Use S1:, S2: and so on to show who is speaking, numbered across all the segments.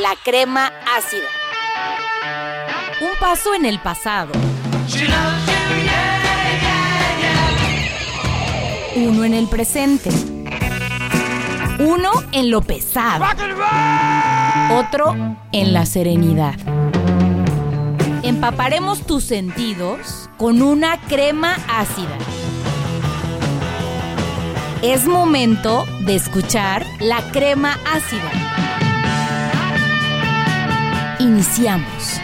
S1: la crema ácida.
S2: Un paso en el pasado. Uno en el presente. Uno en lo pesado. Otro en la serenidad. Empaparemos tus sentidos con una crema ácida. Es momento de escuchar la crema ácida. Iniciamos.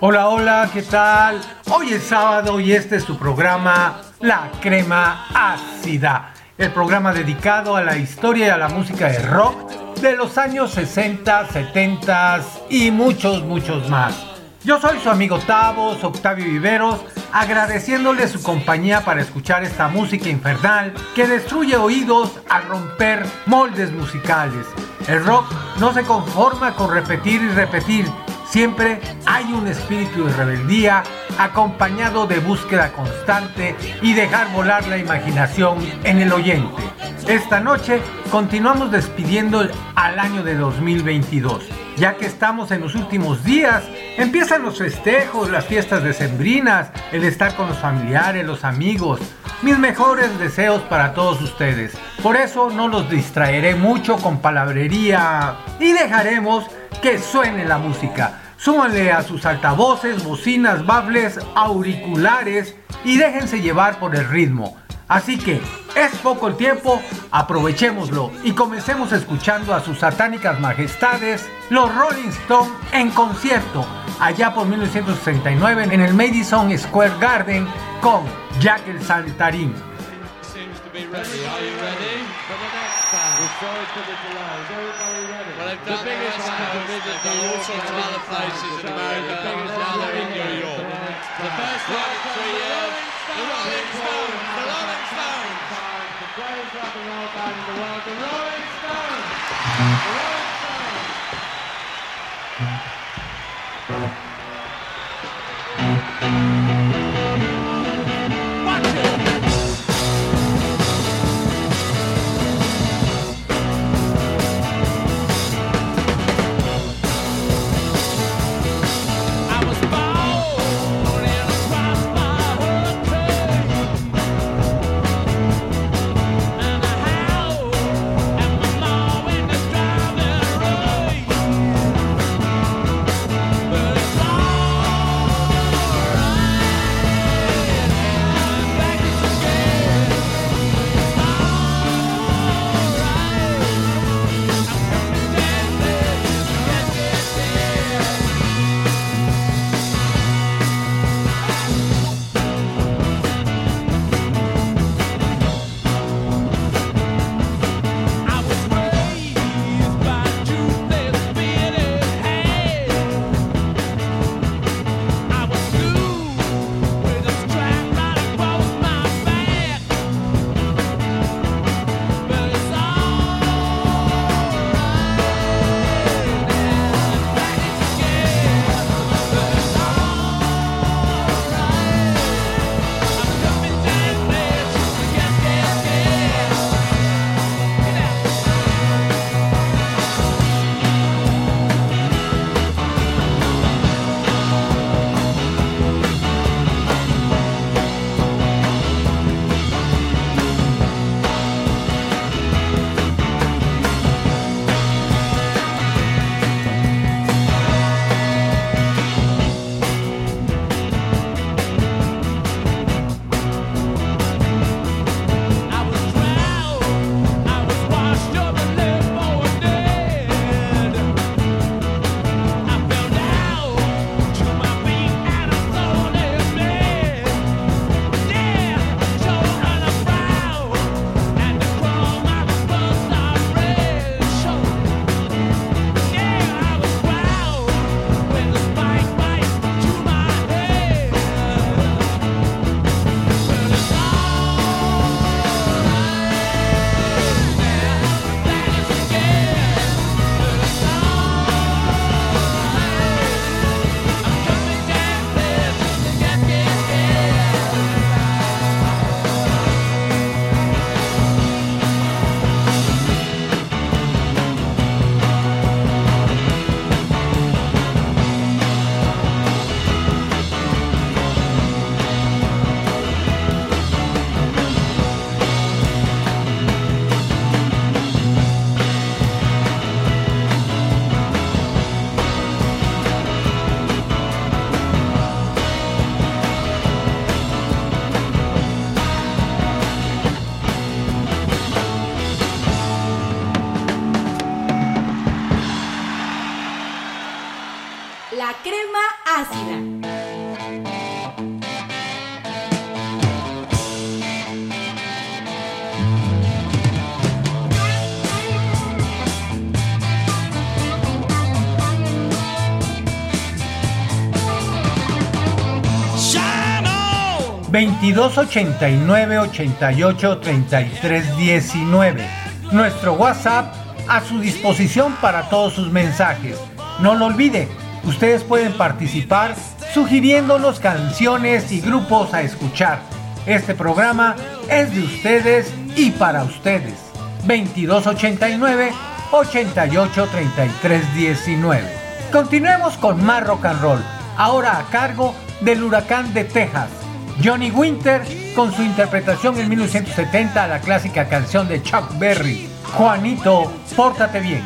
S3: Hola, hola, ¿qué tal? Hoy es sábado y este es tu programa La Crema Ácida, el programa dedicado a la historia y a la música de rock de los años 60, 70 y muchos, muchos más. Yo soy su amigo Tavos, Octavio Viveros, agradeciéndole su compañía para escuchar esta música infernal que destruye oídos al romper moldes musicales. El rock no se conforma con repetir y repetir, Siempre hay un espíritu de rebeldía acompañado de búsqueda constante y dejar volar la imaginación en el oyente. Esta noche continuamos despidiendo al año de 2022. Ya que estamos en los últimos días, empiezan los festejos, las fiestas decembrinas, el estar con los familiares, los amigos. Mis mejores deseos para todos ustedes. Por eso no los distraeré mucho con palabrería y dejaremos que suene la música. Súmanle a sus altavoces, bocinas, baffles, auriculares y déjense llevar por el ritmo. Así que es poco el tiempo, aprovechémoslo y comencemos escuchando a sus satánicas majestades, los Rolling Stones en concierto, allá por 1969 en el Madison Square Garden con Jack el Saltarín.
S4: They've done the biggest crowd visit to all sorts of other places in America, the biggest now they're in New York. The first one in three years, the Rolling Stones, the Rolling Stones. The greatest rock and roll band in the world, the Rolling Stones. The Rolling
S2: La
S5: 2289 88 33 19. Nuestro WhatsApp a su disposición para todos sus mensajes. No lo olvide, ustedes pueden participar sugiriéndonos canciones y grupos a escuchar. Este programa es de ustedes y para ustedes. 2289 88 33 19. Continuemos con más rock and roll, ahora a cargo del huracán de Texas. Johnny Winter con su interpretación en 1970 a la clásica canción de Chuck Berry, Juanito, pórtate bien.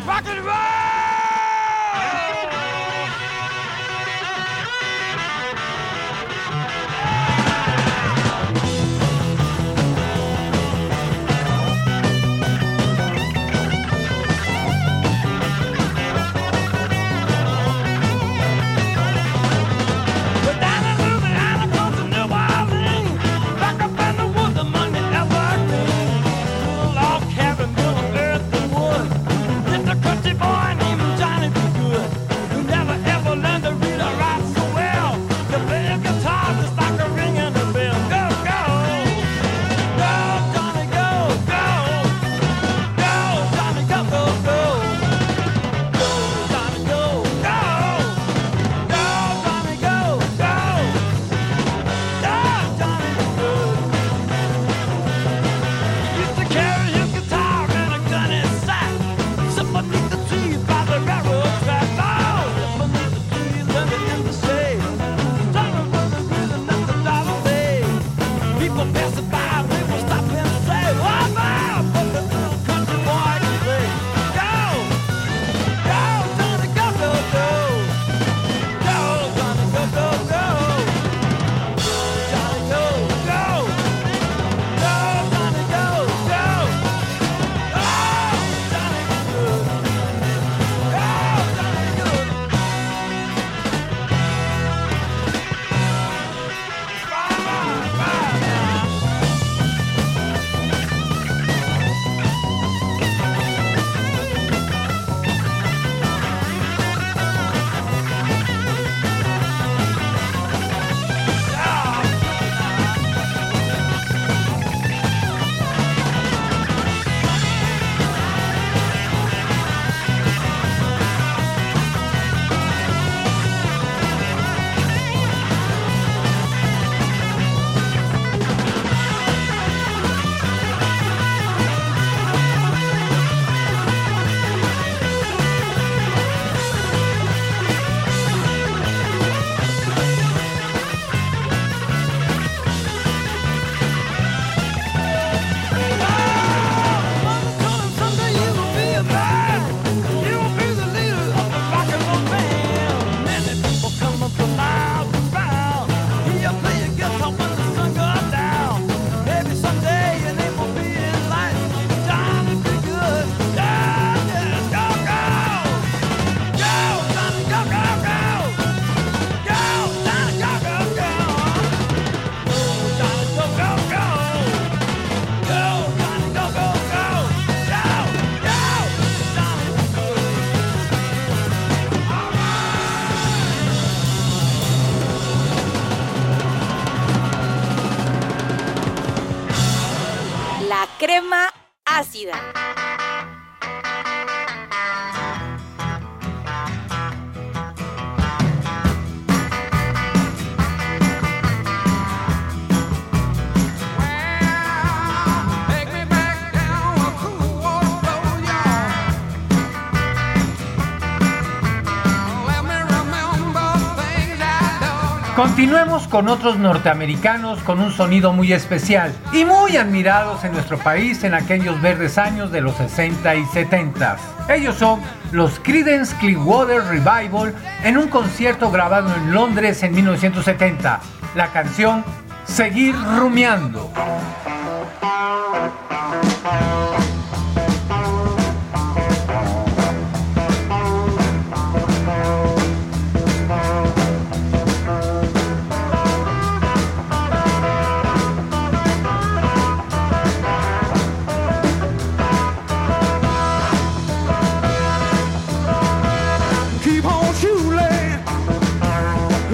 S5: Continuemos con otros norteamericanos con un sonido muy especial y muy admirados en nuestro país en aquellos verdes años de los 60 y 70. Ellos son los Creedence Clearwater Revival en un concierto grabado en Londres en 1970. La canción Seguir rumiando.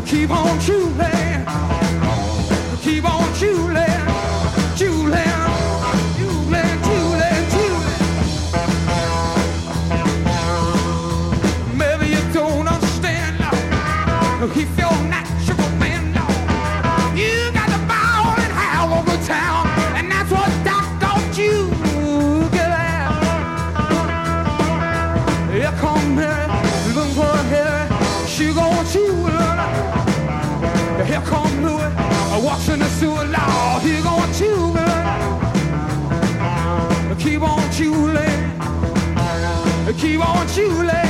S4: keep on shooting. you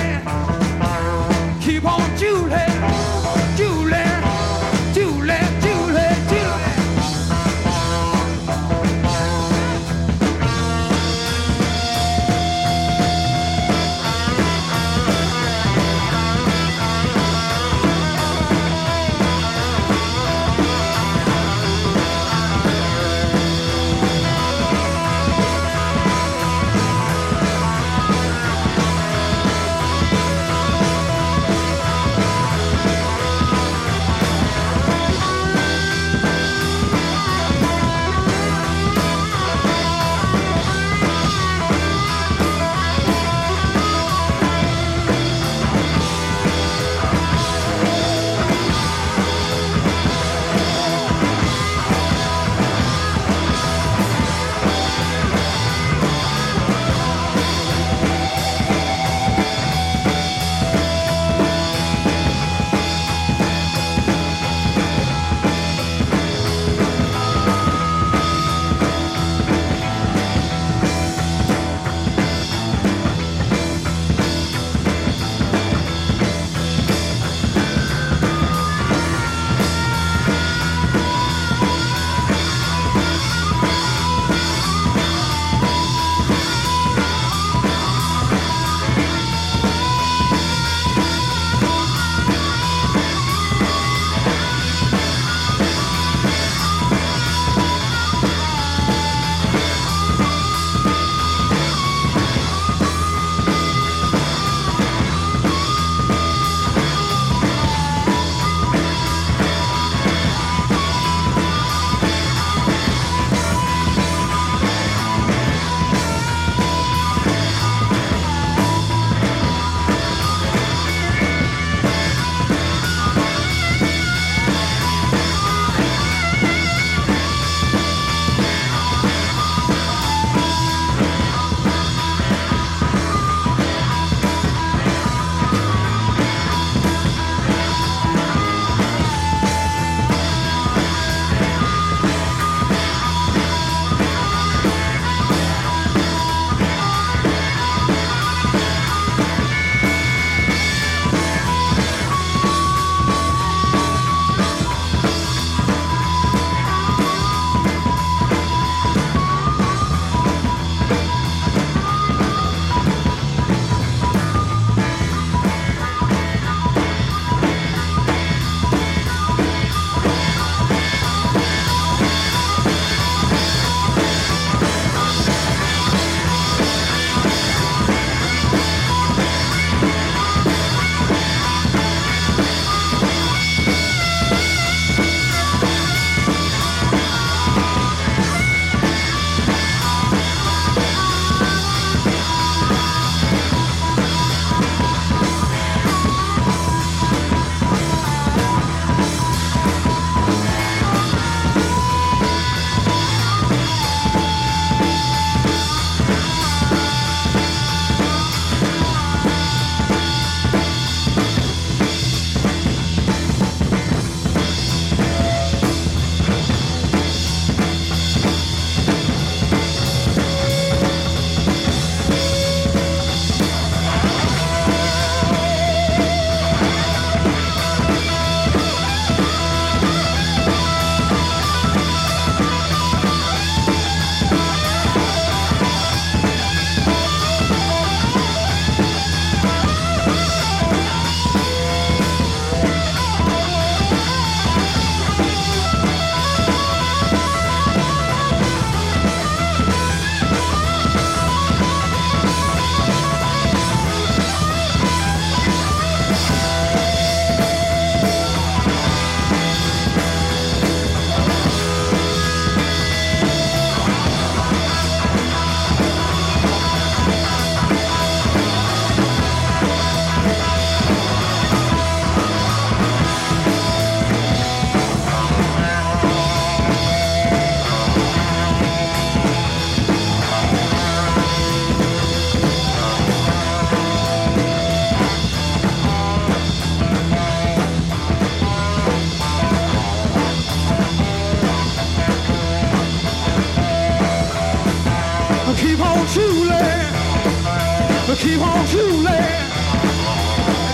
S4: Keep on Julie.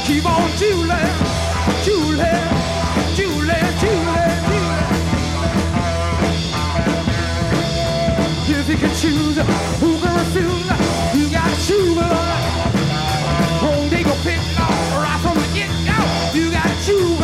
S4: Keep on Julie. Julie. Julie. Julie. Julie. If you could choose, who can refuse? You gotta choose. Home they go pick right from the get go. You gotta choose,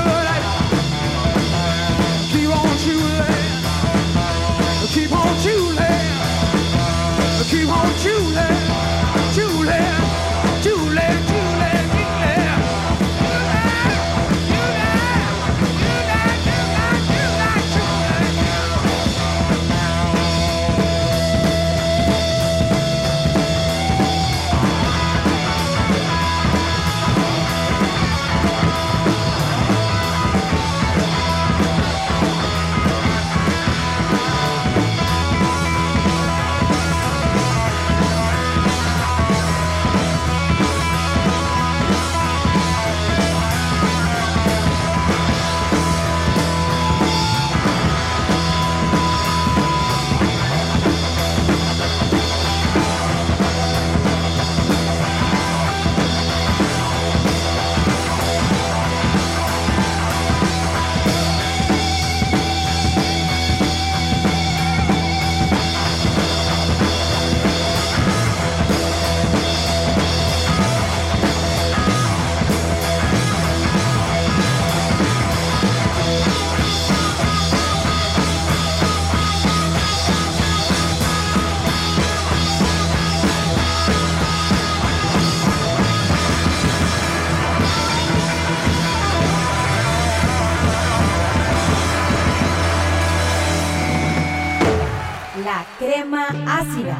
S2: Ácida.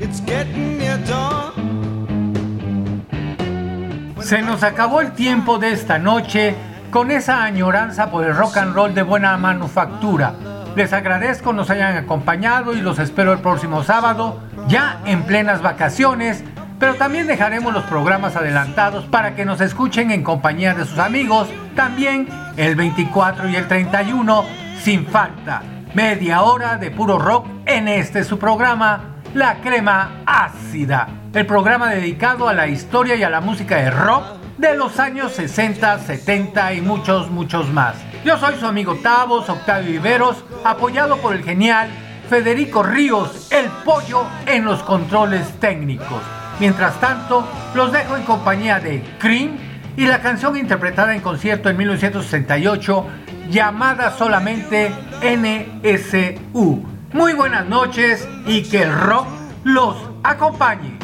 S6: It's getting near dawn.
S3: Se nos acabó el tiempo de esta noche con esa añoranza por el rock and roll de buena manufactura. Les agradezco nos hayan acompañado y los espero el próximo sábado, ya en plenas vacaciones, pero también dejaremos los programas adelantados para que nos escuchen en compañía de sus amigos, también el 24 y el 31, sin falta. Media hora de puro rock en este su programa, La Crema Ácida, el programa dedicado a la historia y a la música de rock de los años 60, 70 y muchos, muchos más. Yo soy su amigo Tavos, Octavio Viveros, apoyado por el genial Federico Ríos, el pollo en los controles técnicos. Mientras tanto, los dejo en compañía de Cream y la canción interpretada en concierto en 1968 llamada solamente NSU. Muy buenas noches y que el rock los acompañe.